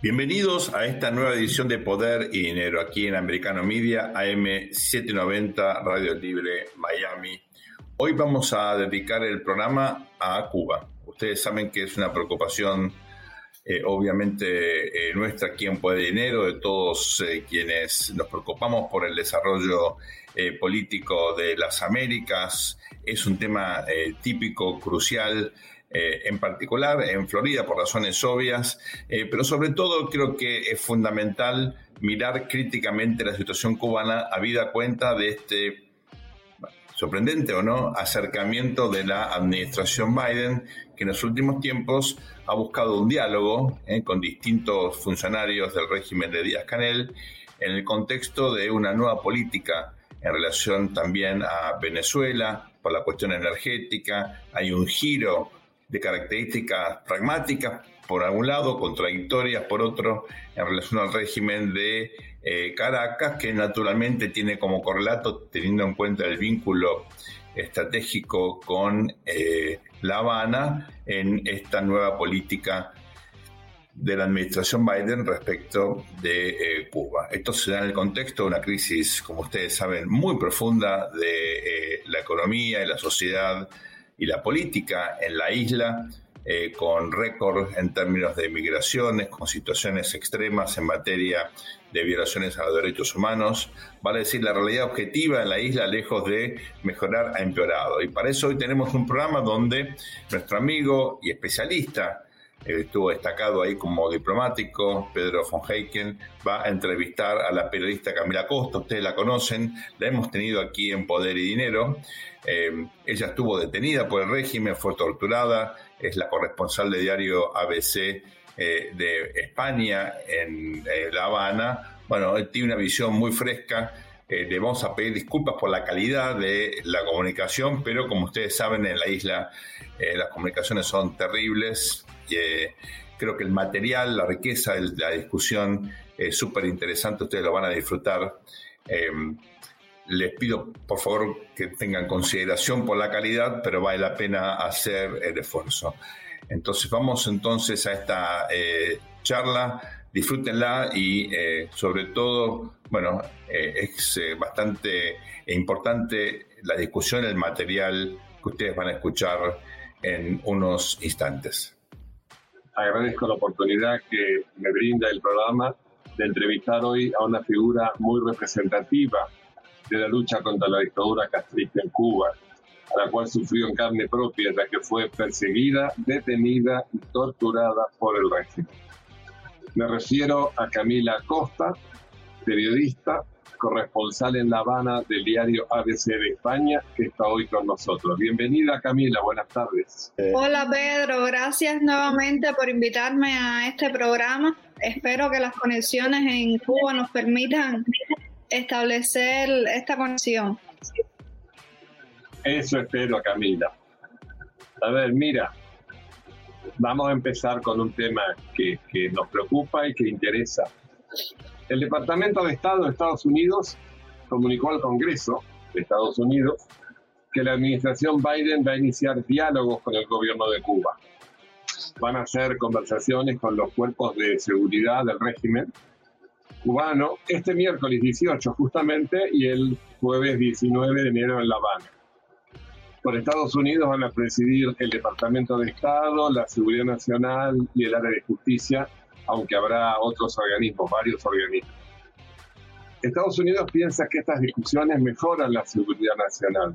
Bienvenidos a esta nueva edición de Poder y Dinero aquí en Americano Media, AM790, Radio Libre, Miami. Hoy vamos a dedicar el programa a Cuba. Ustedes saben que es una preocupación eh, obviamente eh, nuestra aquí en Poder y Dinero, de todos eh, quienes nos preocupamos por el desarrollo político de las Américas. Es un tema típico, crucial eh, en particular en Florida por razones obvias, eh, pero sobre todo creo que es fundamental mirar críticamente la situación cubana a vida cuenta de este sorprendente o no acercamiento de la administración Biden, que en los últimos tiempos ha buscado un diálogo eh, con distintos funcionarios del régimen de Díaz Canel en el contexto de una nueva política en relación también a Venezuela por la cuestión energética. Hay un giro de características pragmáticas por algún lado, contradictorias por otro, en relación al régimen de eh, Caracas, que naturalmente tiene como correlato, teniendo en cuenta el vínculo estratégico con eh, La Habana, en esta nueva política de la administración Biden respecto de eh, Cuba. Esto se da en el contexto de una crisis, como ustedes saben, muy profunda de la economía y la sociedad y la política en la isla, eh, con récord en términos de migraciones, con situaciones extremas en materia de violaciones a los derechos humanos. Vale decir, la realidad objetiva en la isla, lejos de mejorar, ha empeorado. Y para eso hoy tenemos un programa donde nuestro amigo y especialista, estuvo destacado ahí como diplomático, Pedro von Heiken, va a entrevistar a la periodista Camila Costa, ustedes la conocen, la hemos tenido aquí en Poder y Dinero. Eh, ella estuvo detenida por el régimen, fue torturada, es la corresponsal de diario ABC eh, de España en La Habana. Bueno, tiene una visión muy fresca. le vamos a pedir disculpas por la calidad de la comunicación, pero como ustedes saben, en la isla las comunicaciones son terribles, creo que el material, la riqueza de la discusión es súper interesante, ustedes lo van a disfrutar. Eh, les pido por favor que tengan consideración por la calidad, pero vale la pena hacer el esfuerzo. Entonces vamos entonces a esta eh, charla, disfrútenla y eh, sobre todo, bueno, es bastante importante la discusión, el material que ustedes van a escuchar en unos instantes agradezco la oportunidad que me brinda el programa de entrevistar hoy a una figura muy representativa de la lucha contra la dictadura castrista en Cuba, a la cual sufrió en carne propia, ya que fue perseguida, detenida y torturada por el régimen. Me refiero a Camila Costa, periodista, corresponsal en La Habana del diario ABC de España, que está hoy con nosotros. Bienvenida Camila, buenas tardes. Hola Pedro, gracias nuevamente por invitarme a este programa. Espero que las conexiones en Cuba nos permitan establecer esta conexión. Eso espero, Camila. A ver, mira, vamos a empezar con un tema que, que nos preocupa y que interesa el Departamento de Estado de Estados Unidos comunicó al Congreso de Estados Unidos que la administración Biden va a iniciar diálogos con el gobierno de Cuba. Van a hacer conversaciones con los cuerpos de seguridad del régimen cubano este miércoles 18 justamente y el jueves 19 de enero en La Habana. Por Estados Unidos van a presidir el Departamento de Estado, la Seguridad Nacional y el área de justicia aunque habrá otros organismos, varios organismos. Estados Unidos piensa que estas discusiones mejoran la seguridad nacional.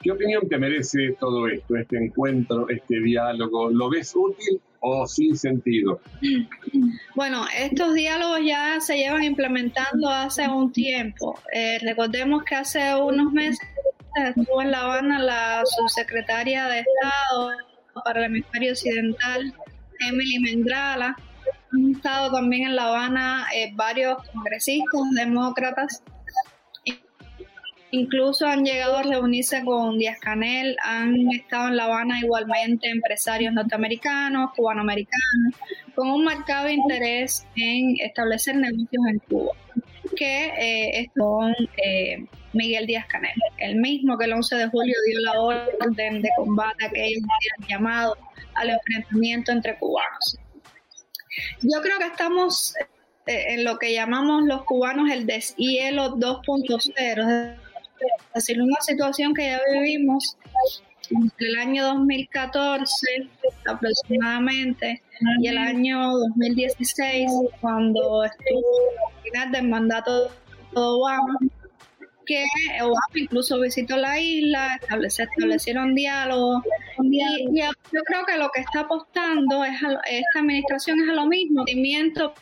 ¿Qué opinión te merece todo esto, este encuentro, este diálogo? ¿Lo ves útil o sin sentido? Bueno, estos diálogos ya se llevan implementando hace un tiempo. Eh, recordemos que hace unos meses estuvo en La Habana la subsecretaria de Estado para el hemisferio occidental, Emily Mendrala, han estado también en La Habana eh, varios congresistas demócratas. Incluso han llegado a reunirse con Díaz Canel, han estado en La Habana igualmente empresarios norteamericanos, cubanoamericanos, con un marcado interés en establecer negocios en Cuba, que eh, es con eh, Miguel Díaz Canel, el mismo que el 11 de julio dio la orden de combate a aquellos días llamado al enfrentamiento entre cubanos. Yo creo que estamos eh, en lo que llamamos los cubanos el deshielo 2.0, es decir, una situación que ya vivimos entre el año 2014 aproximadamente y el año 2016, cuando estuvo al final del mandato de Obama, que Obama incluso visitó la isla, establecieron diálogo. Y, yo creo que lo que está apostando es esta administración es a lo mismo, movimiento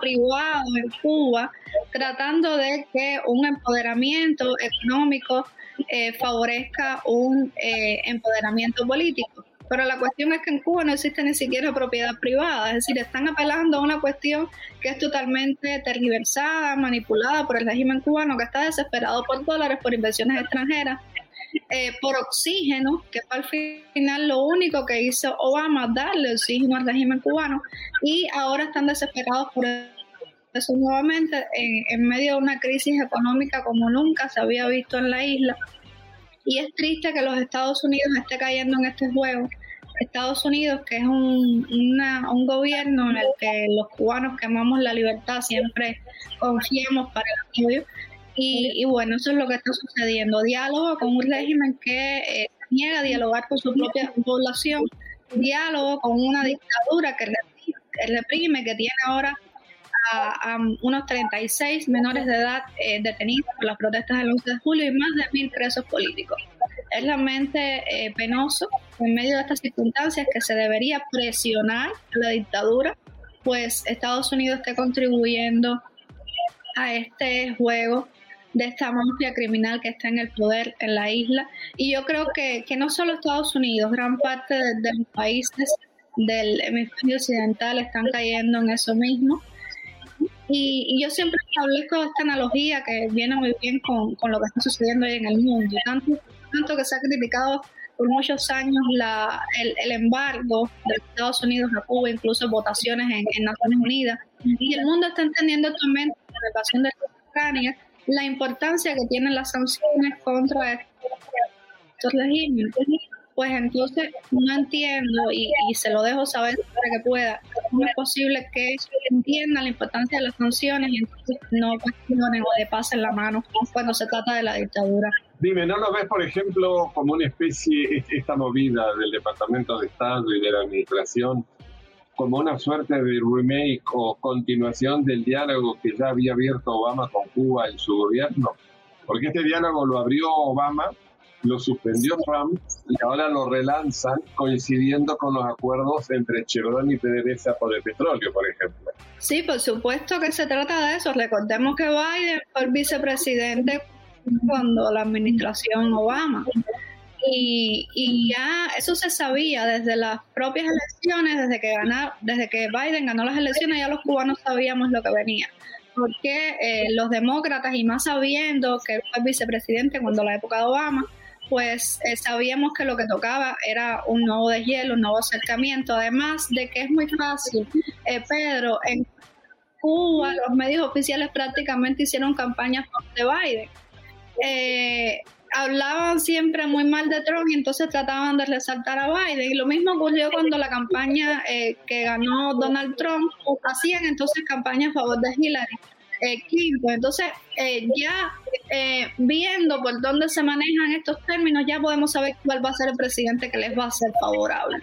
privado en Cuba, tratando de que un empoderamiento económico eh, favorezca un eh, empoderamiento político. Pero la cuestión es que en Cuba no existe ni siquiera propiedad privada, es decir, están apelando a una cuestión que es totalmente tergiversada, manipulada por el régimen cubano que está desesperado por dólares, por inversiones extranjeras, eh, por oxígeno, que fue al final lo único que hizo Obama, darle oxígeno al régimen cubano, y ahora están desesperados por eso nuevamente en, medio de una crisis económica como nunca se había visto en la isla. Y es triste que los Estados Unidos esté cayendo en este juego. Estados Unidos, que es un, un gobierno en el que los cubanos que amamos la libertad siempre confiamos para el apoyo. Y, bueno, eso es lo que está sucediendo. Diálogo con un régimen que eh, niega dialogar con su propia población. Diálogo con una dictadura que reprime, que tiene ahora a, unos 36 menores de edad eh, detenidos por las protestas del 11 de julio y más de mil presos políticos. Es realmente eh, penoso en medio de estas circunstancias que se debería presionar a la dictadura, pues Estados Unidos esté contribuyendo a este juego de esta mafia criminal que está en el poder en la isla. Y yo creo que, que no solo Estados Unidos, gran parte de los países del hemisferio occidental están cayendo en eso mismo. Y, yo siempre establezco esta analogía que viene muy bien con, con, lo que está sucediendo hoy en el mundo. Tanto, tanto que se ha criticado por muchos años la, el, el, embargo de Estados Unidos a Cuba, incluso votaciones en, en Naciones Unidas. Y el mundo está entendiendo también la relación de Ucrania la importancia que tienen las sanciones contra estos regímenes pues entonces no entiendo y, se lo dejo saber para que pueda. ¿Cómo es posible que entiendan la importancia de las sanciones y entonces no cuestionen o le pasen la mano cuando se trata de la dictadura? Dime, ¿no lo ves, por ejemplo, como una especie, esta movida del Departamento de Estado y de la Administración, como una suerte de remake o continuación del diálogo que ya había abierto Obama con Cuba en su gobierno? Porque este diálogo lo abrió Obama lo suspendió Trump y ahora lo relanzan coincidiendo con los acuerdos entre Chevron y PDVSA por el petróleo, por ejemplo. Sí, por supuesto que se trata de eso. Recordemos que Biden fue el vicepresidente cuando la administración Obama. Y, y, ya eso se sabía desde las propias elecciones, desde que ganar, desde que Biden ganó las elecciones, ya los cubanos sabíamos lo que venía. Porque eh, los demócratas, y más sabiendo que fue vicepresidente cuando la época de Obama, pues eh, sabíamos que lo que tocaba era un nuevo deshielo, un nuevo acercamiento, además de que es muy fácil. Eh, Pedro, en Cuba los medios oficiales prácticamente hicieron campañas de Biden. Eh, hablaban siempre muy mal de Trump y entonces trataban de resaltar a Biden. Y lo mismo ocurrió cuando la campaña que ganó Donald Trump hacían entonces campaña a favor de Hillary. Eh, Entonces, eh, ya eh, viendo por dónde se manejan estos términos, ya podemos saber cuál va a ser el presidente que les va a ser favorable.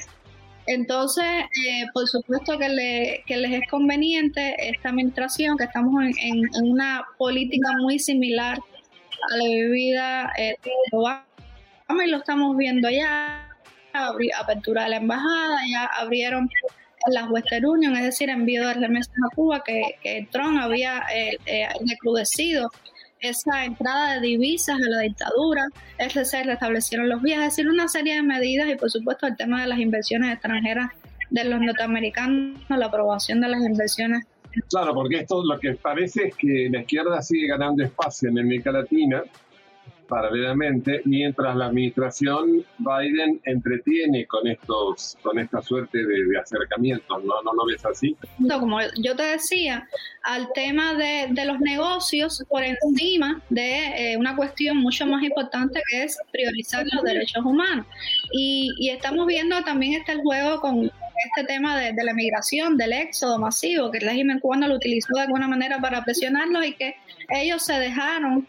Entonces, eh, por supuesto que, le, que, les es conveniente esta administración, que estamos en, una política muy similar a la vivida de Obama, y lo estamos viendo ya, apertura de la embajada, ya abrieron las Western Union, es decir, envío de remesas a Cuba, que, que Trump había eh, eh, recrudecido esa entrada de divisas a la dictadura, se restablecieron los vías, es decir, una serie de medidas y por supuesto el tema de las inversiones extranjeras de los norteamericanos, la aprobación de las inversiones. Claro, porque esto lo que parece es que la izquierda sigue ganando espacio en América Latina paralelamente, mientras la administración Biden entretiene con estos, con esta suerte de, acercamientos, ¿no? ¿no? lo ves así? Como yo te decía, al tema de, de los negocios por encima de eh, una cuestión mucho más importante que es priorizar los derechos humanos. Y, y estamos viendo también este juego con este tema de, la migración, del éxodo masivo, que el régimen cubano lo utilizó de alguna manera para presionarlos y que ellos se dejaron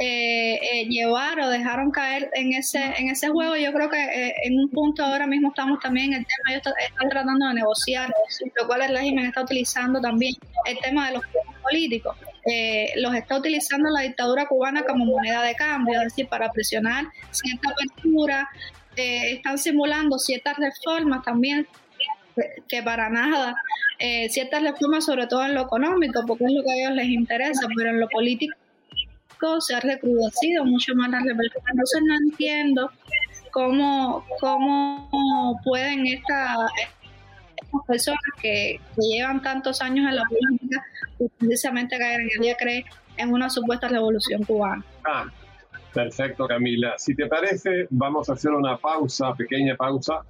eh, eh, llevar o dejaron caer en ese en ese juego. Yo creo que eh, en un punto ahora mismo estamos también en el tema, ellos están tratando de negociar, lo cual el régimen está utilizando también el tema de los políticos. los está utilizando la dictadura cubana como moneda de cambio, es decir, para presionar cierta apertura, están simulando ciertas reformas también que para nada, ciertas reformas sobre todo en lo económico, porque es lo que a ellos les interesa, pero en lo político se ha recrudecido mucho más la represión. Entonces no entiendo cómo, cómo pueden estas personas que, llevan tantos años en la política precisamente caer en ella cree en una supuesta revolución cubana. Ah, perfecto Camila. Si te parece, vamos a hacer una pausa, pequeña pausa,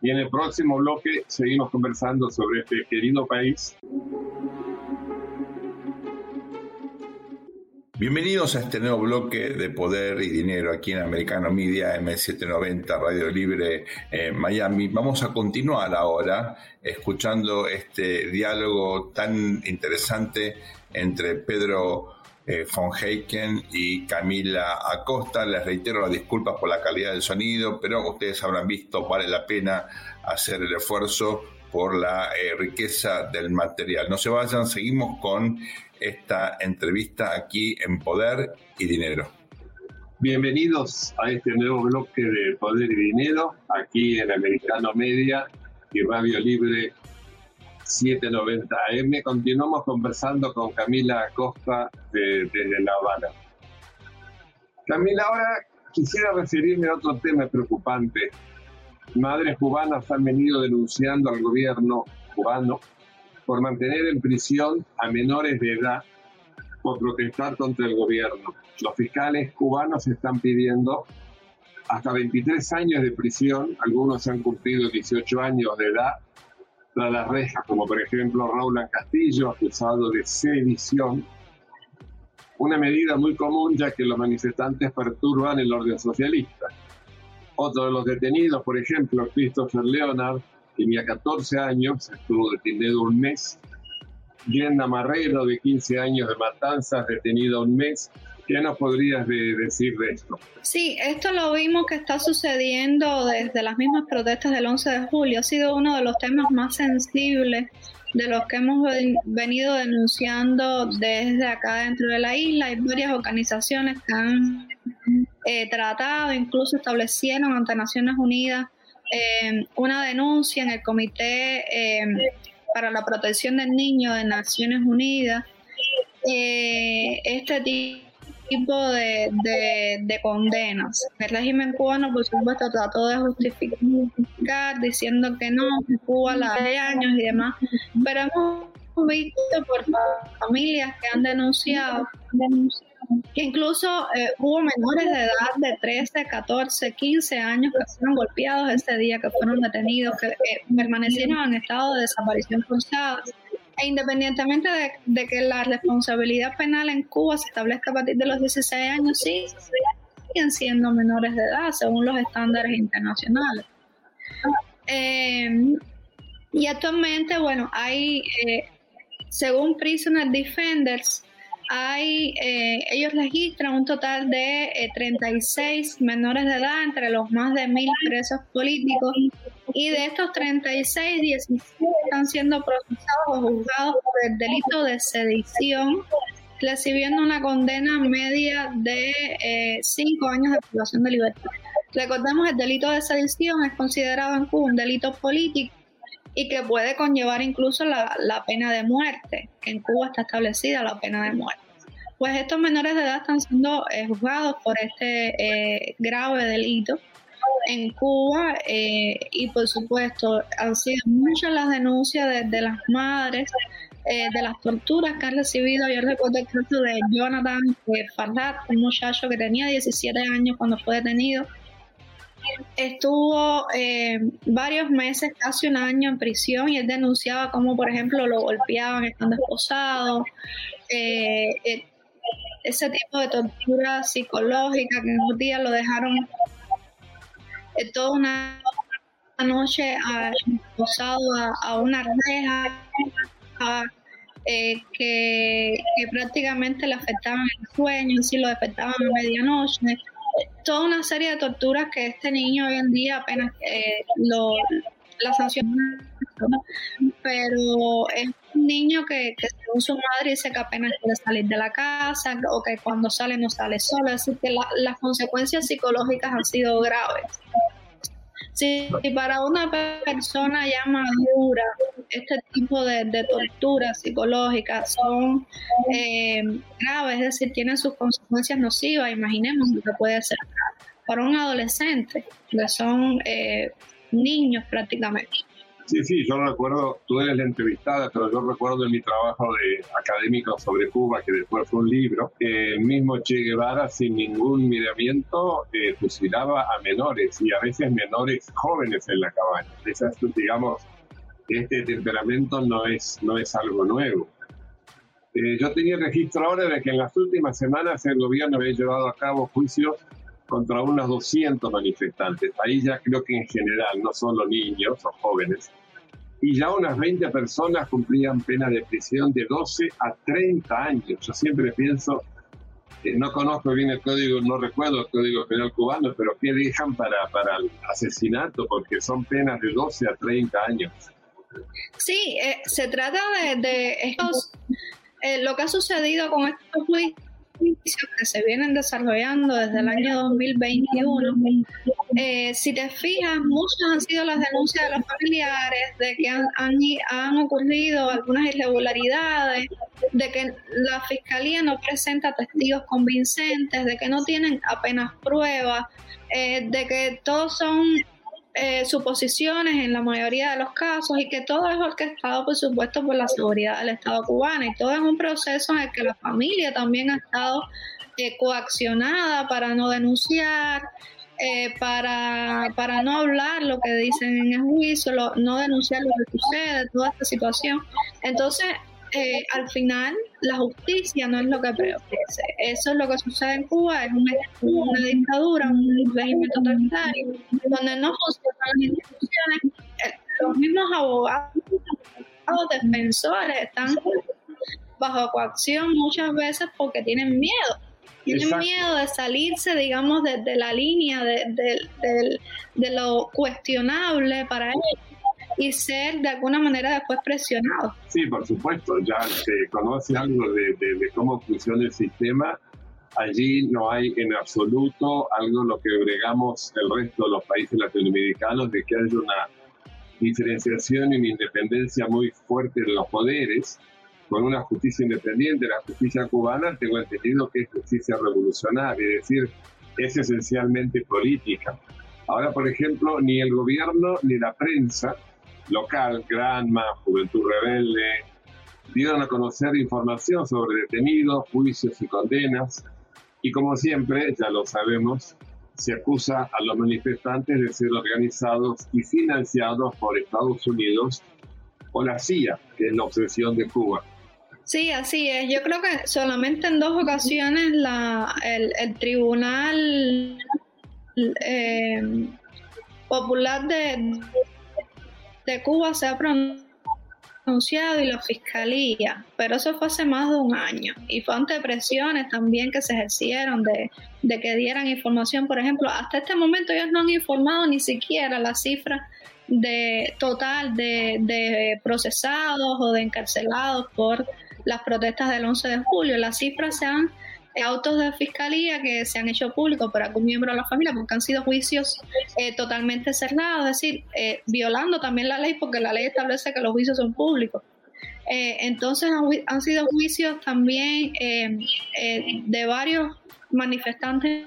y en el próximo bloque seguimos conversando sobre este querido país. Bienvenidos a este nuevo bloque de Poder y Dinero aquí en Americano Media M790 Radio Libre en Miami. Vamos a continuar ahora escuchando este diálogo tan interesante entre Pedro eh, von Heiken y Camila Acosta. Les reitero las disculpas por la calidad del sonido, pero ustedes habrán visto, vale la pena hacer el esfuerzo por la eh, riqueza del material. No se vayan, seguimos con esta entrevista aquí en Poder y Dinero. Bienvenidos a este nuevo bloque de Poder y Dinero, aquí en Americano Media y Radio Libre 790 AM. Continuamos conversando con Camila Acosta desde La Habana. Camila, ahora quisiera referirme a otro tema preocupante. Madres cubanas han venido denunciando al gobierno cubano por mantener en prisión a menores de edad por protestar contra el gobierno. Los fiscales cubanos están pidiendo hasta 23 años de prisión, algunos han cumplido 18 años de edad tras las rejas, como por ejemplo Raúl Castillo, acusado de sedición, una medida muy común ya que los manifestantes perturban el orden socialista. Otro de los detenidos, por ejemplo, Christopher Leonard, tenía 14 años, estuvo detenido un mes. Diana Marrero, de 15 años de matanzas, detenida un mes. ¿Qué nos podrías decir de esto? Sí, esto lo vimos que está sucediendo desde las mismas protestas del 11 de julio. Ha sido uno de los temas más sensibles de los que hemos venido denunciando desde acá dentro de la isla. Hay varias organizaciones que han eh, tratado, incluso establecieron ante Naciones Unidas eh, una denuncia en el Comité eh, para la Protección del Niño de Naciones Unidas. Eh, este tipo de, de, condenas. El régimen cubano, por supuesto, trató de justificar diciendo que no, Cuba la de años y demás, pero hemos visto por familias que han denunciado, que incluso eh, hubo menores de edad de 13, 14, 15 años que fueron golpeados ese día, que fueron detenidos, que permanecieron en estado de desaparición forzada. E independientemente de, que la responsabilidad penal en Cuba se establezca a partir de los 16 años, sí, siguen siendo menores de edad según los estándares internacionales. Eh, y actualmente, bueno, hay, eh, según Prisoner Defenders, hay, eh, ellos registran un total de 36 eh, menores de edad entre los más de mil presos políticos y de estos 36, 17 están siendo procesados o juzgados por el delito de sedición, recibiendo una condena media de 5 eh, años de privación de libertad. Recordemos, el delito de sedición es considerado en Cuba un delito político y que puede conllevar incluso la, pena de muerte. En Cuba está establecida la pena de muerte. Pues estos menores de edad están siendo eh, juzgados por este eh, grave delito en Cuba eh, y por supuesto han sido muchas las denuncias de, las madres de las torturas que han recibido. Yo recuerdo el caso de Jonathan Farhat, un muchacho que tenía 17 años cuando fue detenido estuvo eh, varios meses, casi un año en prisión y él denunciaba cómo, por ejemplo, lo golpeaban estando esposado, eh, eh, ese tipo de tortura psicológica que en unos días lo dejaron toda una noche posado a, una reja eh, que, prácticamente le afectaban el sueño, si lo afectaban a medianoche. Toda una serie de torturas que este niño hoy en día apenas eh, lo, la sanción pero es un niño que, según su madre dice que apenas puede salir de la casa o que cuando sale no sale solo, decir, que las consecuencias psicológicas han sido graves. Si para una persona ya madura este tipo de, torturas psicológicas son eh, graves, es decir, tienen sus consecuencias nocivas, imaginemos lo que puede ser para un adolescente, que son eh, niños prácticamente. Sí, sí, yo recuerdo, tú eres la entrevistada, pero yo recuerdo en mi trabajo de académico sobre Cuba, que después fue un libro, el mismo Che Guevara sin ningún miramiento eh, fusilaba a menores y a veces menores jóvenes en la cabaña. Esas, digamos, este temperamento no es, no es algo nuevo. Eh, yo tenía registro ahora de que en las últimas semanas el gobierno había llevado a cabo juicios contra unos 200 manifestantes. Ahí ya creo que en general, no solo niños o jóvenes, y ya unas 20 personas cumplían pena de prisión de 12 a 30 años. Yo siempre pienso, que no conozco bien el código, no recuerdo el código penal cubano, pero ¿qué dejan para, para el asesinato? Porque son penas de 12 a 30 años. Sí, eh, se trata de, estos, eh, lo que ha sucedido con estos juicios que se vienen desarrollando desde el año 2021. Eh, si te fijas, muchas han sido las denuncias de los familiares de que han, han, ocurrido algunas irregularidades, de que la fiscalía no presenta testigos convincentes, de que no tienen apenas pruebas, eh, de que todos son eh, suposiciones en la mayoría de los casos y que todo es orquestado, por supuesto, por la seguridad del Estado cubano y todo es un proceso en el que la familia también ha estado eh, coaccionada para no denunciar, eh, para, para no hablar lo que dicen en el juicio, no denunciar lo que sucede, toda esta situación. Entonces, eh, al final la justicia no es lo que prevalece. Eso es lo que sucede en Cuba, es una, dictadura, un régimen totalitario, donde no funcionan las instituciones. Los mismos abogados, defensores están bajo coacción muchas veces porque tienen miedo. Tienen miedo de salirse, digamos, de, la línea de, de lo cuestionable para ellos y ser de alguna manera después presionado. Sí, por supuesto, ya se conoce algo de, cómo funciona el sistema. Allí no hay en absoluto algo lo que bregamos el resto de los países latinoamericanos de que haya una diferenciación y una independencia muy fuerte de los poderes, con una justicia independiente. La justicia cubana, tengo entendido que es justicia revolucionaria, es decir, es esencialmente política. Ahora, por ejemplo, ni el gobierno ni la prensa local, Granma, Juventud Rebelde, dieron a conocer información sobre detenidos, juicios y condenas. Y como siempre, ya lo sabemos, se acusa a los manifestantes de ser organizados y financiados por Estados Unidos o la CIA, que es la obsesión de Cuba. Sí, así es. Yo creo que solamente en dos ocasiones la, el, Tribunal eh, Popular de, de Cuba se ha pronunciado y la fiscalía, pero eso fue hace más de un año y fue ante presiones también que se ejercieron de, que dieran información. Por ejemplo, hasta este momento ellos no han informado ni siquiera la cifra de total de, de procesados o de encarcelados por las protestas del 11 de julio. Las cifras se han autos de fiscalía que se han hecho públicos por algún miembro de la familia porque han sido juicios eh, totalmente cerrados, es decir, eh, violando también la ley porque la ley establece que los juicios son públicos. Eh, entonces han, sido juicios también de varios manifestantes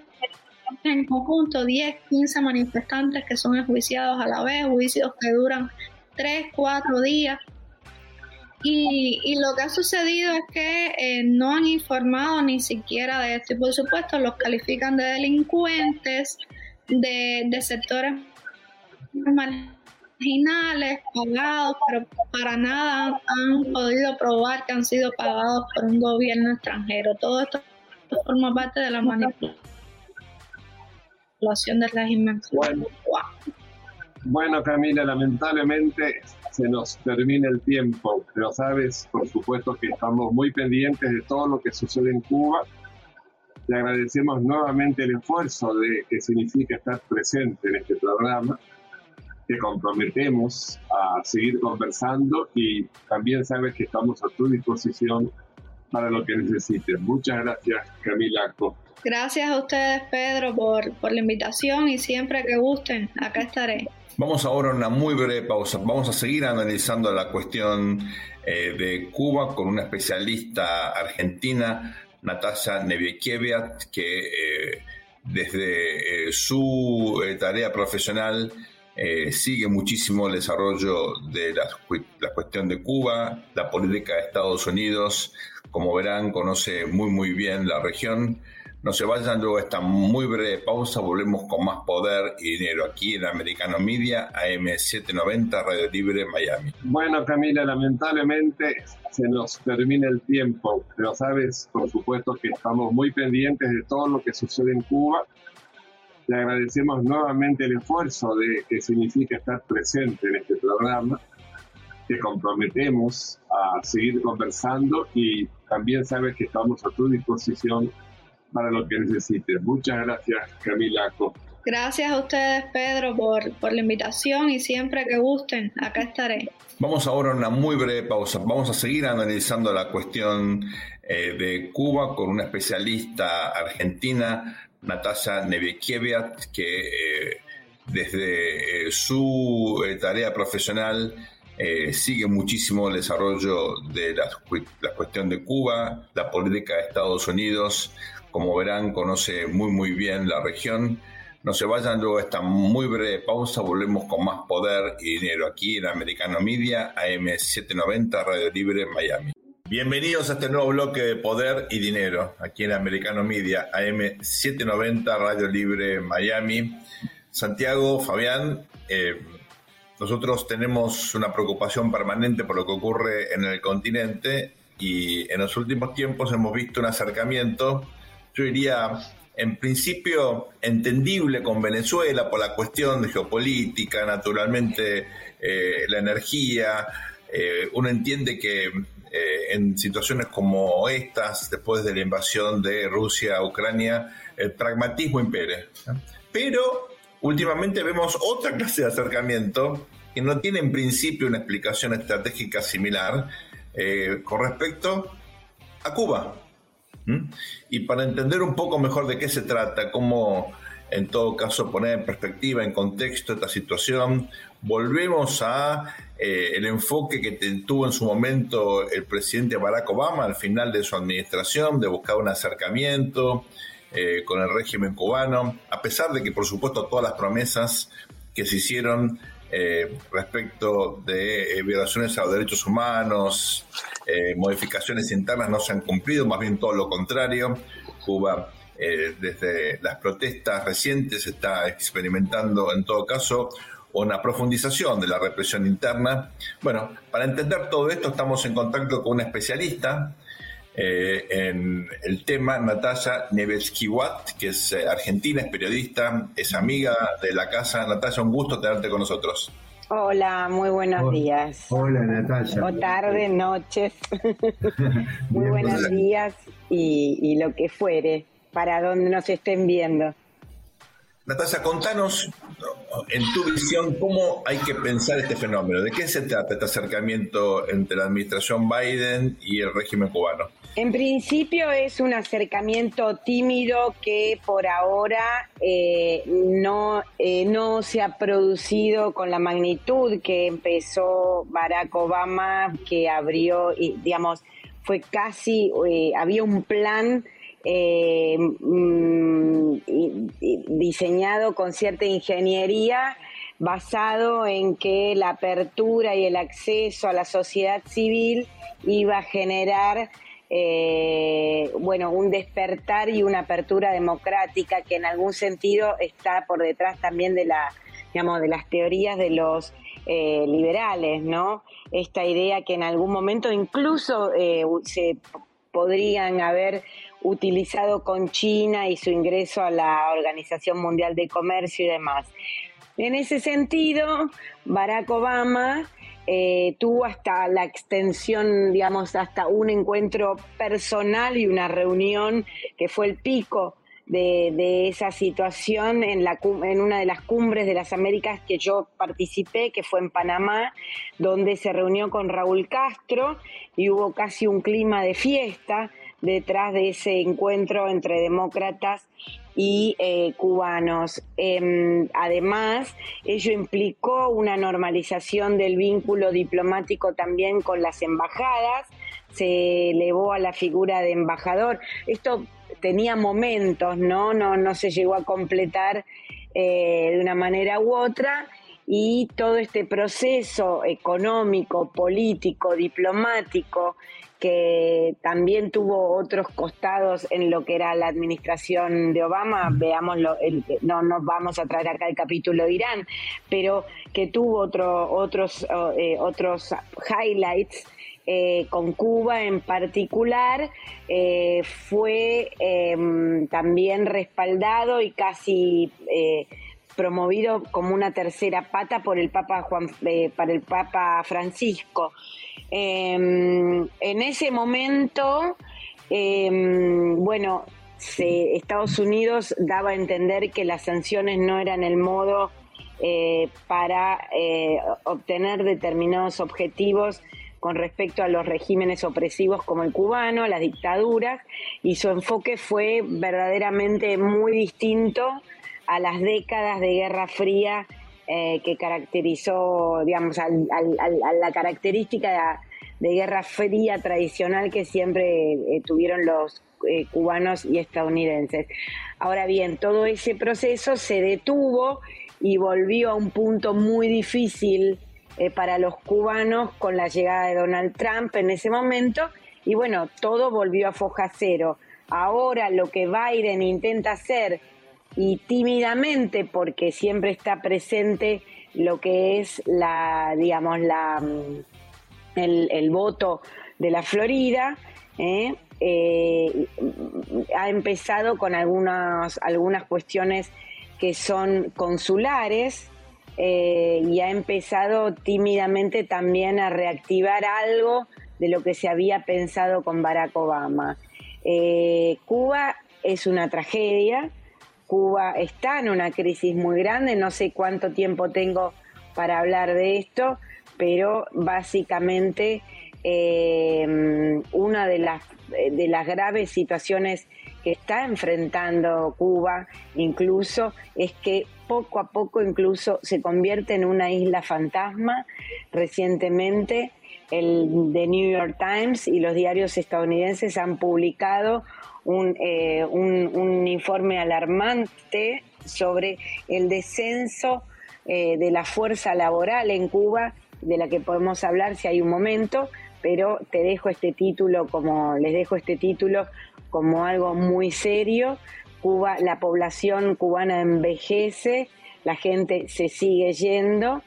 en conjunto, 10, 15 manifestantes que son enjuiciados a la vez, juicios que duran 3, 4 días. Y, lo que ha sucedido es que eh, no han informado ni siquiera de esto y por supuesto los califican de delincuentes, de, de sectores marginales, pagados, pero para nada han, podido probar que han sido pagados por un gobierno extranjero. Todo esto forma parte de la manipulación del régimen. Bueno, Bueno, Camila, lamentablemente se nos termina el tiempo, pero sabes, por supuesto que estamos muy pendientes de todo lo que sucede en Cuba. Le agradecemos nuevamente el esfuerzo de que significa estar presente en este programa. Te comprometemos a seguir conversando y también sabes que estamos a tu disposición para lo que necesites. Muchas gracias, Camila. Gracias a ustedes, Pedro, por, por la invitación y siempre que gusten, acá estaré. Vamos ahora a una muy breve pausa. Vamos a seguir analizando la cuestión eh, de Cuba con una especialista argentina, Natasha Neviekiewicz, que eh, desde eh, su tarea profesional sigue muchísimo el desarrollo de la, cuestión de Cuba, la política de Estados Unidos. Como verán, conoce muy muy bien la región. No se vayan luego esta muy breve pausa, volvemos con más poder y dinero aquí en Americano Media, AM790, Radio Libre, Miami. Bueno, Camila, lamentablemente se nos termina el tiempo, pero sabes, por supuesto que estamos muy pendientes de todo lo que sucede en Cuba. Le agradecemos nuevamente el esfuerzo de que significa estar presente en este programa. Te comprometemos a seguir conversando y también sabes que estamos a tu disposición para lo que necesites. Muchas gracias, Camila. Gracias a ustedes, Pedro, por, por la invitación y siempre que gusten, acá estaré. Vamos ahora a una muy breve pausa. Vamos a seguir analizando la cuestión eh, de Cuba con una especialista argentina, Natasha Neviekiewicz, que eh, desde eh, su tarea profesional sigue muchísimo el desarrollo de la, la cuestión de Cuba, la política de Estados Unidos, como verán, conoce muy muy bien la región. No se vayan luego esta muy breve pausa, volvemos con más poder y dinero aquí en Americano Media, AM790, Radio Libre, Miami. Bienvenidos a este nuevo bloque de Poder y Dinero, aquí en Americano Media, AM790, Radio Libre, Miami. Santiago, Fabián, eh, nosotros tenemos una preocupación permanente por lo que ocurre en el continente y en los últimos tiempos hemos visto un acercamiento yo diría, en principio entendible con Venezuela por la cuestión de geopolítica, naturalmente eh, la energía. Eh, uno entiende que eh, en situaciones como estas, después de la invasión de Rusia a Ucrania, el pragmatismo impere. Pero últimamente vemos otra clase de acercamiento que no tiene en principio una explicación estratégica similar con respecto a Cuba. Y para entender un poco mejor de qué se trata, cómo en todo caso poner en perspectiva, en contexto esta situación, volvemos a eh, el enfoque que tuvo en su momento el presidente Barack Obama al final de su administración, de buscar un acercamiento eh, con el régimen cubano, a pesar de que por supuesto todas las promesas que se hicieron eh, respecto de violaciones a los derechos humanos, eh, modificaciones internas no se han cumplido, más bien todo lo contrario. Cuba, eh, desde las protestas recientes, está experimentando en todo caso una profundización de la represión interna. Bueno, para entender todo esto estamos en contacto con una especialista eh, en el tema, Natalia Neveskiwat, que es argentina, es periodista, es amiga de la casa. Natalia, un gusto tenerte con nosotros. Hola, muy buenos días. Hola Natalia. O tarde, noches. muy buenos días y, lo que fuere, para donde nos estén viendo. Natalia, contanos en tu visión cómo hay que pensar este fenómeno. ¿De qué se trata este acercamiento entre la administración Biden y el régimen cubano? En principio es un acercamiento tímido que por ahora eh, no, eh, no se ha producido con la magnitud que empezó Barack Obama, que abrió, digamos, fue casi, eh, había un plan mm, diseñado con cierta ingeniería basado en que la apertura y el acceso a la sociedad civil iba a generar eh, bueno, un despertar y una apertura democrática que en algún sentido está por detrás también de la, digamos, de las teorías de los eh, liberales, ¿no? Esta idea que en algún momento incluso eh, se podrían haber utilizado con China y su ingreso a la Organización Mundial de Comercio y demás. En ese sentido, Barack Obama eh, tuvo hasta la extensión, digamos, hasta un encuentro personal y una reunión que fue el pico de, esa situación en, una de las cumbres de las Américas que yo participé, que fue en Panamá, donde se reunió con Raúl Castro y hubo casi un clima de fiesta detrás de ese encuentro entre demócratas y eh, cubanos. Em, además, ello implicó una normalización del vínculo diplomático también con las embajadas, se elevó a la figura de embajador. Esto tenía momentos, ¿no? No, no se llegó a completar eh, de una manera u otra y todo este proceso económico, político, diplomático, que también tuvo otros costados en lo que era la administración de Obama, veamos, no nos vamos a traer acá el capítulo de Irán, pero que tuvo otro, otros, eh, otros highlights eh, con Cuba en particular, eh, fue em, también respaldado y casi promovido como una tercera pata por el Papa Juan, para el Papa Francisco. Em, en ese momento, em, bueno, Estados Unidos daba a entender que las sanciones no eran el modo para obtener determinados objetivos con respecto a los regímenes opresivos como el cubano, las dictaduras, y su enfoque fue verdaderamente muy distinto a las décadas de Guerra Fría eh, que caracterizó, digamos, a la característica de, Guerra Fría tradicional que siempre eh, tuvieron los eh, cubanos y estadounidenses. Ahora bien, todo ese proceso se detuvo y volvió a un punto muy difícil para los cubanos con la llegada de Donald Trump en ese momento y bueno, todo volvió a foja cero. Ahora lo que Biden intenta hacer y tímidamente porque siempre está presente lo que es la, digamos, la, mm, el, voto de la Florida, ¿eh? Eh, ha empezado con algunas, algunas cuestiones que son consulares, eh, y ha empezado tímidamente también a reactivar algo de lo que se había pensado con Barack Obama. Cuba es una tragedia, Cuba está en una crisis muy grande, no sé cuánto tiempo tengo para hablar de esto, pero básicamente eh, una de las, de las graves situaciones que está enfrentando Cuba incluso es que poco a poco incluso se convierte en una isla fantasma. Recientemente el The New York Times y los diarios estadounidenses han publicado un, eh, un, informe alarmante sobre el descenso eh, de la fuerza laboral en Cuba, de la que podemos hablar si hay un momento, pero te dejo este título como les dejo este título como algo muy serio. Cuba, la población cubana envejece, la gente se sigue yendo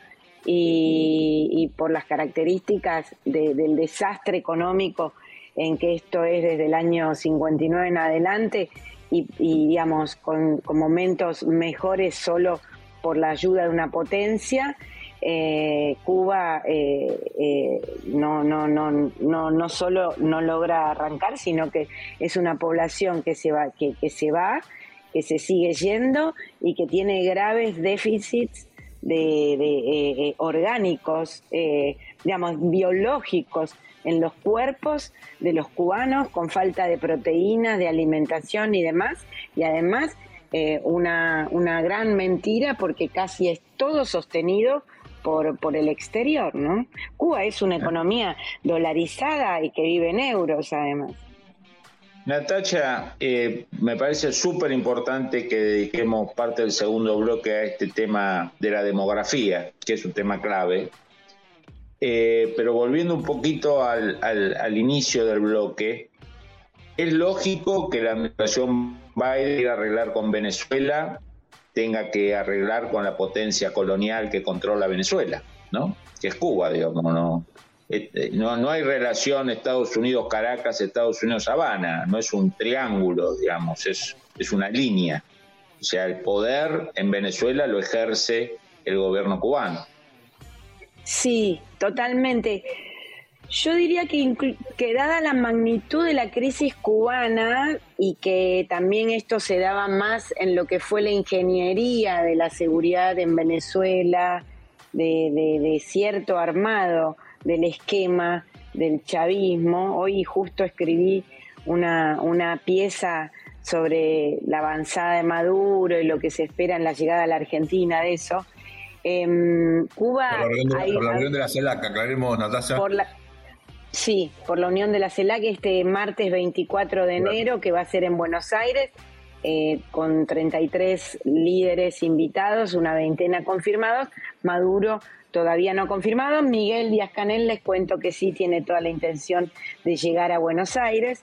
y, por las características del desastre económico en que esto es desde el año 59 en adelante y, digamos con momentos mejores solo por la ayuda de una potencia, eh, Cuba eh, eh, no, no, no, no, no solo no logra arrancar, sino que es una población que se va, que, se va, que se sigue yendo y que tiene graves déficits de, orgánicos, digamos, biológicos en los cuerpos de los cubanos con falta de proteínas, de alimentación y demás, y además una, una gran mentira porque casi es todo sostenido por, por el exterior, ¿no? Cuba es una economía dolarizada y que vive en euros, además. Natacha, eh, me parece súper importante que dediquemos parte del segundo bloque a este tema de la demografía, que es un tema clave. Eh, pero volviendo un poquito al, al, inicio del bloque, es lógico que la administración Biden a arreglar con Venezuela tenga que arreglar con la potencia colonial que controla Venezuela, ¿no? Que es Cuba, digamos, ¿no? Este, no, no hay relación Estados Unidos-Caracas, Estados Unidos-Habana, no es un triángulo, digamos, es, es una línea. O sea, el poder en Venezuela lo ejerce el gobierno cubano. Sí, totalmente. Yo diría que, que, dada la magnitud de la crisis cubana y que también esto se daba más en lo que fue la ingeniería de la seguridad en Venezuela, de, cierto armado del esquema del chavismo, hoy justo escribí una, una pieza sobre la avanzada de Maduro y lo que se espera en la llegada a la Argentina de eso. Eh, Cuba... Por la, Unión de la CELAC, aclaremos, Natasha. Por la, sí, por la Unión de la CELAC este martes 24 de enero, que va a ser en Buenos Aires, eh, con 33 líderes invitados, una veintena confirmados. Maduro todavía no confirmado. Miguel Díaz Canel les cuento que sí tiene toda la intención de llegar a Buenos Aires.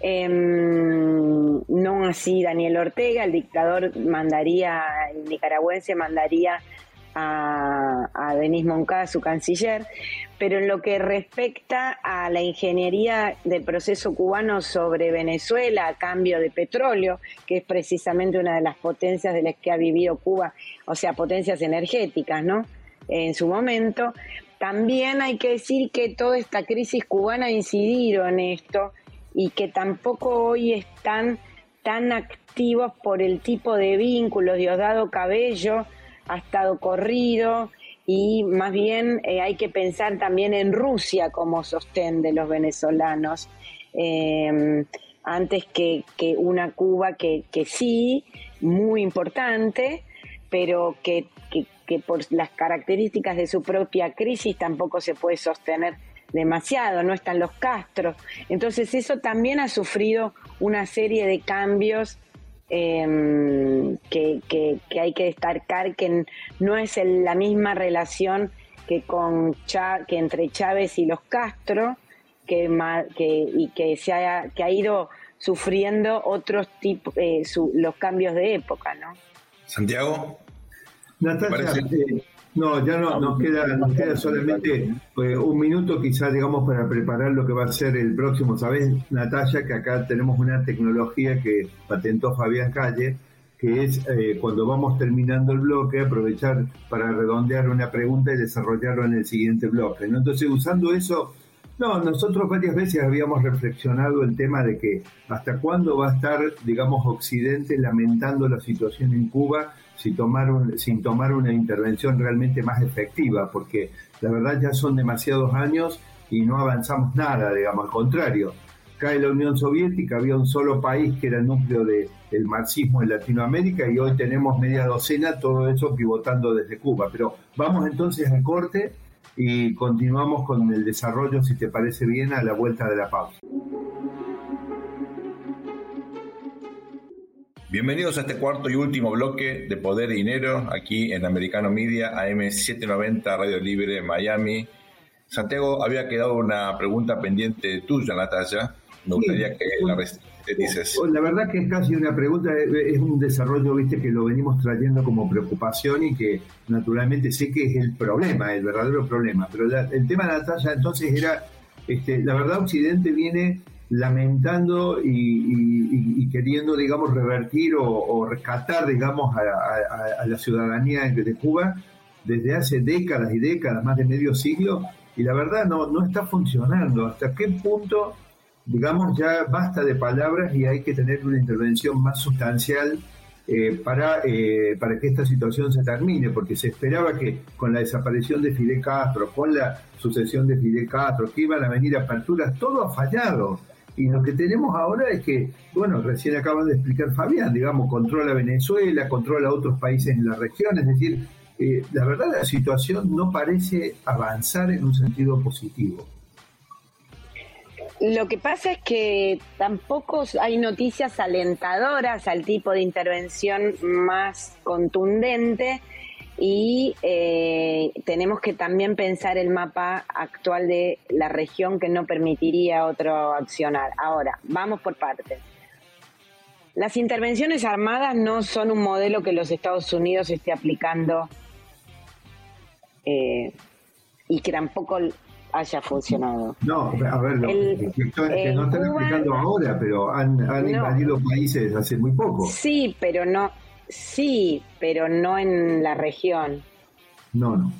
Em, no así Daniel Ortega, el dictador mandaría, el nicaragüense mandaría a, Denis Moncada, su canciller, pero en lo que respecta a la ingeniería del proceso cubano sobre Venezuela a cambio de petróleo, que es precisamente una de las potencias de las que ha vivido Cuba, o sea, potencias energéticas, ¿no? En su momento, también hay que decir que toda esta crisis cubana ha incidido en esto y que tampoco hoy están tan activos por el tipo de vínculos. Diosdado Cabello ha estado corrido y más bien eh, hay que pensar también en Rusia como sostén de los venezolanos. Eh, antes que, una Cuba que, sí, muy importante, pero que, que, por las características de su propia crisis tampoco se puede sostener demasiado, no están los Castros. Entonces eso también ha sufrido una serie de cambios em, que, que, hay que destacar que no es la misma relación que, con que entre Chávez y los Castro, que, que, y que, se ha, que ha ido sufriendo otros tipos, eh, los cambios de época, ¿no? Santiago. Natalia, no, ya no, nos queda, nos queda solamente eh, un minuto quizás, digamos, para preparar lo que va a ser el próximo. Sabes, Natalia, que acá tenemos una tecnología que patentó Fabián Calle, que es eh, cuando vamos terminando el bloque, aprovechar para redondear una pregunta y desarrollarlo en el siguiente bloque. ¿no? Entonces, usando eso, no, nosotros varias veces habíamos reflexionado el tema de que hasta cuándo va a estar, digamos, Occidente lamentando la situación en Cuba sin tomar, una intervención realmente más efectiva, porque la verdad ya son demasiados años y no avanzamos nada, digamos, al contrario. Cae la Unión Soviética, había un solo país que era el núcleo de, del marxismo en Latinoamérica y hoy tenemos media docena, todo eso pivotando desde Cuba. Pero vamos entonces al corte y continuamos con el desarrollo, si te parece bien, a la vuelta de la pausa. Bienvenidos a este cuarto y último bloque de Poder y Dinero aquí en Americano Media, AM790 Radio Libre Miami. Santiago, había quedado una pregunta pendiente tuya, Natalia. Me gustaría que la dices. La verdad que es casi una pregunta, es un desarrollo, viste, que lo venimos trayendo como preocupación y que naturalmente sé que es el problema, el verdadero problema. Pero el tema de Natalia entonces era, este, la verdad Occidente viene lamentando y, queriendo, digamos, revertir o, rescatar, digamos, a, la ciudadanía de Cuba desde hace décadas y décadas, más de medio siglo, y la verdad no, no está funcionando. ¿Hasta qué punto, digamos, ya basta de palabras y hay que tener una intervención más sustancial eh, para, eh, para que esta situación se termine? Porque se esperaba que con la desaparición de Fidel Castro, con la sucesión de Fidel Castro, que iban a venir aperturas, todo ha fallado. Y lo que tenemos ahora es que, bueno, recién acaba de explicar Fabián, digamos, controla Venezuela, controla otros países en la región, es decir, eh, la verdad la situación no parece avanzar en un sentido positivo. Lo que pasa es que tampoco hay noticias alentadoras al tipo de intervención más contundente y eh, tenemos que también pensar el mapa actual de la región que no permitiría otro accionar. Ahora, vamos por partes. Las intervenciones armadas no son un modelo que los Estados Unidos esté aplicando eh, y que tampoco haya funcionado. No, a ver, lo, que no están aplicando ahora, pero han, invadido países hace muy poco. Sí, pero no, Sí, pero no en la región. No, no.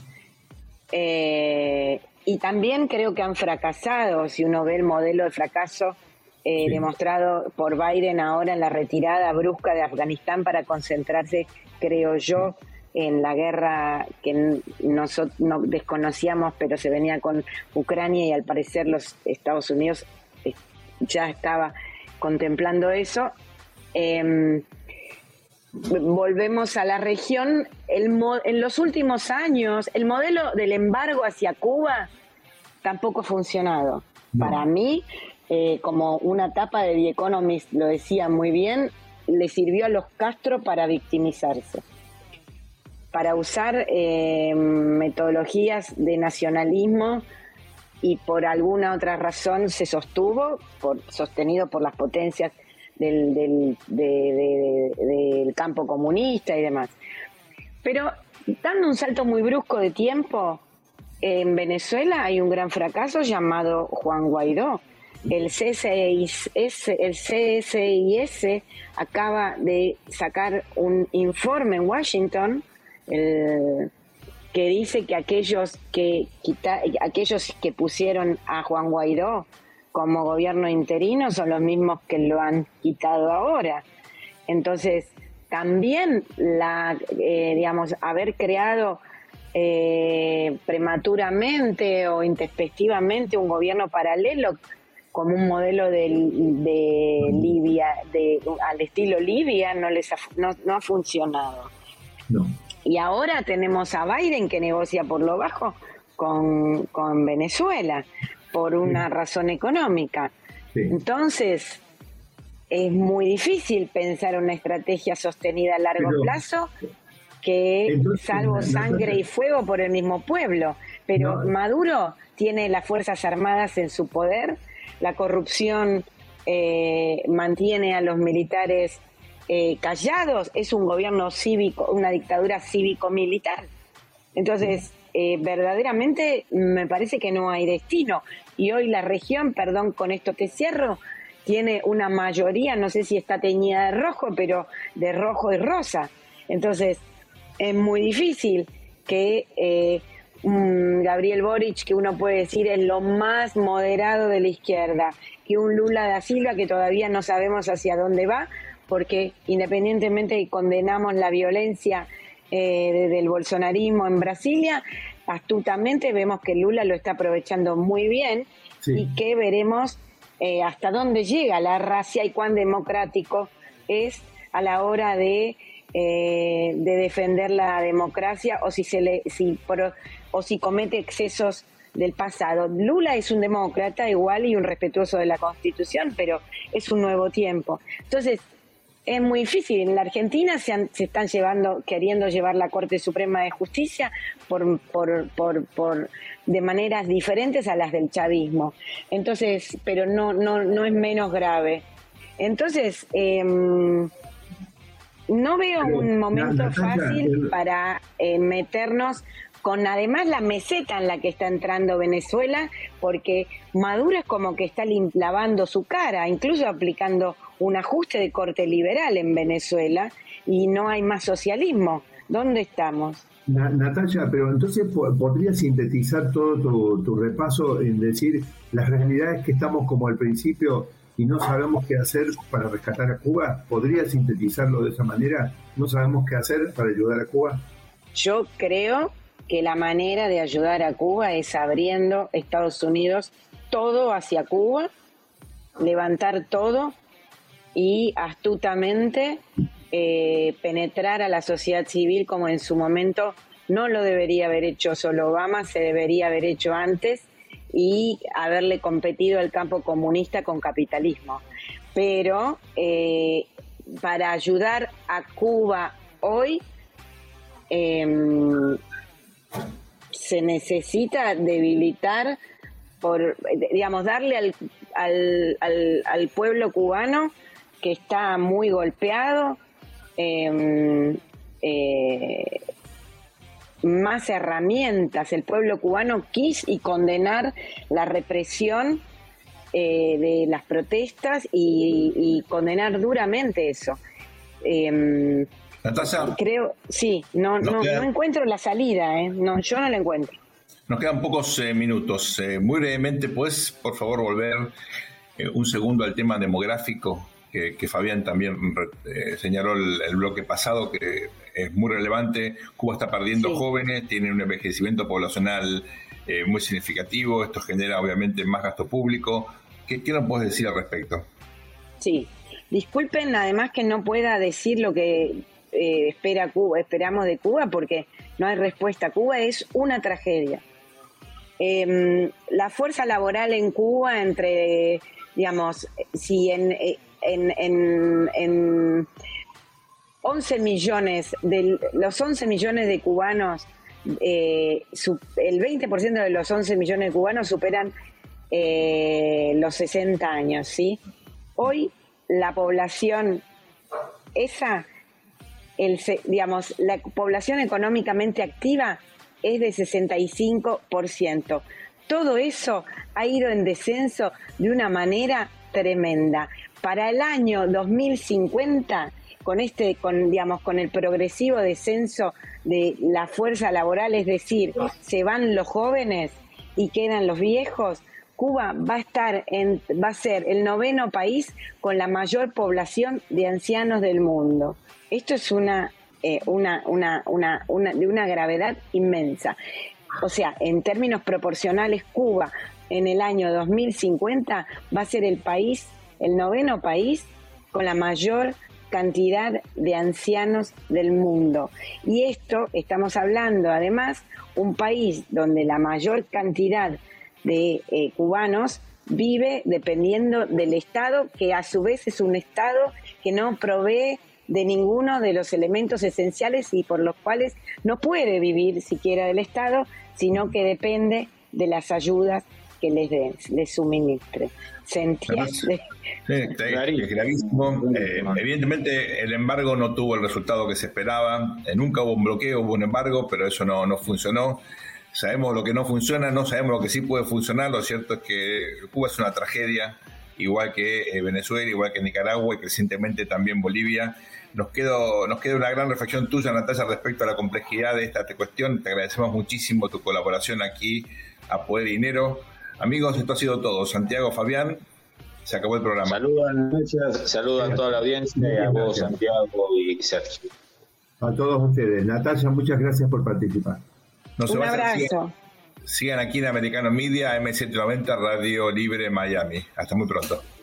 Eh, y también creo que han fracasado, si uno ve el modelo de fracaso eh, demostrado por Biden ahora en la retirada brusca de Afganistán para concentrarse, creo yo, en la guerra que nosotros no desconocíamos, pero se venía con Ucrania y al parecer los Estados Unidos eh, ya estaba contemplando eso. Em, volvemos a la región, en los últimos años el modelo del embargo hacia Cuba tampoco ha funcionado. Para mí, eh, como una etapa de The Economist lo decía muy bien, le sirvió a los Castro para victimizarse, para usar eh, metodologías de nacionalismo y por alguna otra razón se sostuvo, por, sostenido por las potencias del, del, campo comunista y demás. Pero dando un salto muy brusco de tiempo, en Venezuela hay un gran fracaso llamado Juan Guaidó. El CSIS, el CSIS acaba de sacar un informe en Washington que dice que aquellos que aquellos que pusieron a Juan Guaidó como gobierno interino son los mismos que lo han quitado ahora. Entonces, también la, eh, digamos, haber creado eh, prematuramente o intempestivamente un gobierno paralelo como un modelo de, Libia, de, al estilo Libia, no, les no, ha funcionado. Y ahora tenemos a Biden que negocia por lo bajo con, con Venezuela por una razón económica. Entonces, es muy difícil pensar una estrategia sostenida a largo plazo que salvo sangre y fuego por el mismo pueblo. Pero Maduro tiene las Fuerzas Armadas en su poder, la corrupción eh, mantiene a los militares eh, callados, es un gobierno cívico, una dictadura cívico-militar. Entonces, eh, verdaderamente me parece que no hay destino. Y hoy la región, perdón con esto que cierro, tiene una mayoría, no sé si está teñida de rojo, pero de rojo y rosa. Entonces, es muy difícil que eh, Gabriel Boric, que uno puede decir es lo más moderado de la izquierda, que un Lula da Silva que todavía no sabemos hacia dónde va, porque independientemente condenamos la violencia eh, del bolsonarismo en Brasilia, astutamente vemos que Lula lo está aprovechando muy bien y que veremos eh, hasta dónde llega la racia y cuán democrático es a la hora de, eh, de defender la democracia o si se le si o si comete excesos del pasado. Lula es un demócrata igual y un respetuoso de la Constitución, pero es un nuevo tiempo. Entonces, es muy difícil. En la Argentina se, se, están llevando, queriendo llevar la Corte Suprema de Justicia por, por, por, por, de maneras diferentes a las del chavismo. Entonces, pero no, no, no es menos grave. Entonces, em, no veo un momento fácil para eh, meternos con además la meseta en la que está entrando Venezuela, porque Maduro es como que está lavando su cara, incluso aplicando un ajuste de corte liberal en Venezuela y no hay más socialismo. ¿Dónde estamos? Natalia, pero entonces podría sintetizar todo tu, repaso en decir las realidades que estamos como al principio y no sabemos qué hacer para rescatar a Cuba. ¿Podría sintetizarlo de esa manera? ¿No sabemos qué hacer para ayudar a Cuba? Yo creo que la manera de ayudar a Cuba es abriendo Estados Unidos todo hacia Cuba, levantar todo y astutamente eh, penetrar a la sociedad civil como en su momento no lo debería haber hecho solo Obama, se debería haber hecho antes y haberle competido al campo comunista con capitalismo. Pero eh, para ayudar a Cuba hoy, em, se necesita debilitar, por, digamos, darle al, al, al, pueblo cubano que está muy golpeado em, eh, más herramientas. El pueblo cubano quiso y condenar la represión eh, de las protestas y, condenar duramente eso. Em, Natasha. Creo, sí, no, no, no encuentro la salida, ¿eh? No, yo no la encuentro. Nos quedan pocos eh, minutos. Eh, muy brevemente, ¿puedes, por favor, volver eh, un segundo al tema demográfico? Que, Fabián también señaló el, bloque pasado, que es muy relevante. Cuba está perdiendo jóvenes, tiene un envejecimiento poblacional muy significativo. Esto genera, obviamente, más gasto público. ¿Qué, qué nos puedes decir al respecto? Sí, disculpen además que no pueda decir lo que espera Cuba, esperamos de Cuba, porque no hay respuesta. Cuba es una tragedia. Em, la fuerza laboral en Cuba, entre, digamos, si en, en, en, 11 millones, de los 11 millones de cubanos, eh, el 20% de los 11 millones de cubanos superan eh, los 60 años, ¿sí? Hoy la población, esa, el, digamos, la población económicamente activa es de 65%. Todo eso ha ido en descenso de una manera tremenda. Para el año 2050, con este, con, digamos, con el progresivo descenso de la fuerza laboral, es decir, se van los jóvenes y quedan los viejos, Cuba va a estar en, va a ser el noveno país con la mayor población de ancianos del mundo. Esto es una eh, una, una, una, una, de una gravedad inmensa. O sea, en términos proporcionales, Cuba en el año 2050 va a ser el país, el noveno país con la mayor cantidad de ancianos del mundo. Y esto, estamos hablando además, un país donde la mayor cantidad de eh, cubanos vive dependiendo del Estado, que a su vez es un Estado que no provee de ninguno de los elementos esenciales y por los cuales no puede vivir siquiera del Estado, sino que depende de las ayudas que les, den, les suministre. ¿Se entiende? Sí, es gravísimo. Eh, evidentemente el embargo no tuvo el resultado que se esperaba. Eh, nunca hubo un bloqueo, hubo un embargo, pero eso no, no funcionó. Sabemos lo que no funciona, no sabemos lo que sí puede funcionar. Lo cierto es que Cuba es una tragedia, igual que eh, Venezuela, igual que Nicaragua y recientemente también Bolivia. Nos, quedó, nos queda una gran reflexión tuya, Natalia, respecto a la complejidad de esta cuestión. Te agradecemos muchísimo tu colaboración aquí a Poder Dinero. Amigos, esto ha sido todo. Santiago, Fabián, se acabó el programa. Saludos, saludos a toda la audiencia y a vos, Santiago y Sergio. A todos ustedes. Natalia, muchas gracias por participar. Un abrazo. Sigan, aquí en Americano Media, M790 Radio Libre Miami. Hasta muy pronto.